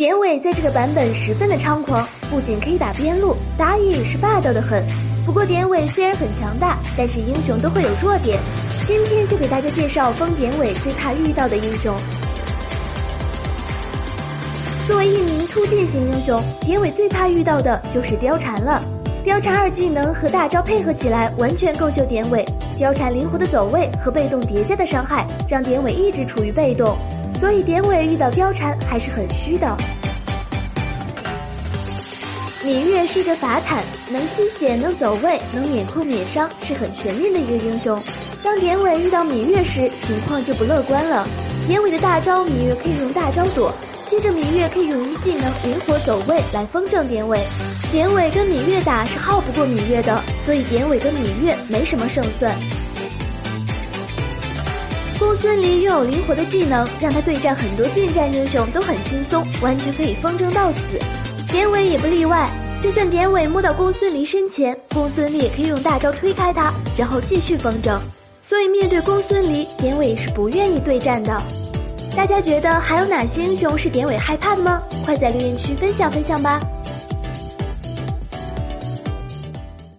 典韦在这个版本十分的猖狂，不仅可以打边路，打野也是霸道的很。不过典韦虽然很强大，但是英雄都会有弱点。今天就给大家介绍封典韦最怕遇到的英雄。作为一名突进型英雄，典韦最怕遇到的就是貂蝉了。貂蝉二技能和大招配合起来，完全够秀典韦。貂蝉灵活的走位和被动叠加的伤害，让典韦一直处于被动。所以典韦遇到貂蝉还是很虚的。芈月是一个法坦，能吸血，能走位，能免控免伤，是很全面的一个英雄。当典韦遇到芈月时，情况就不乐观了。典韦的大招，芈月可以用大招躲，接着芈月可以用一技能灵活走位来风筝典韦。典韦跟芈月打是耗不过芈月的，所以典韦跟芈月没什么胜算。公孙离拥有灵活的技能，让他对战很多近战英雄都很轻松，完全可以风筝到死。典韦也不例外，就算典韦摸到公孙离身前，公孙离也可以用大招推开他，然后继续风筝。所以面对公孙离，典韦是不愿意对战的。大家觉得还有哪些英雄是典韦害怕的吗？快在留言区分享分享吧。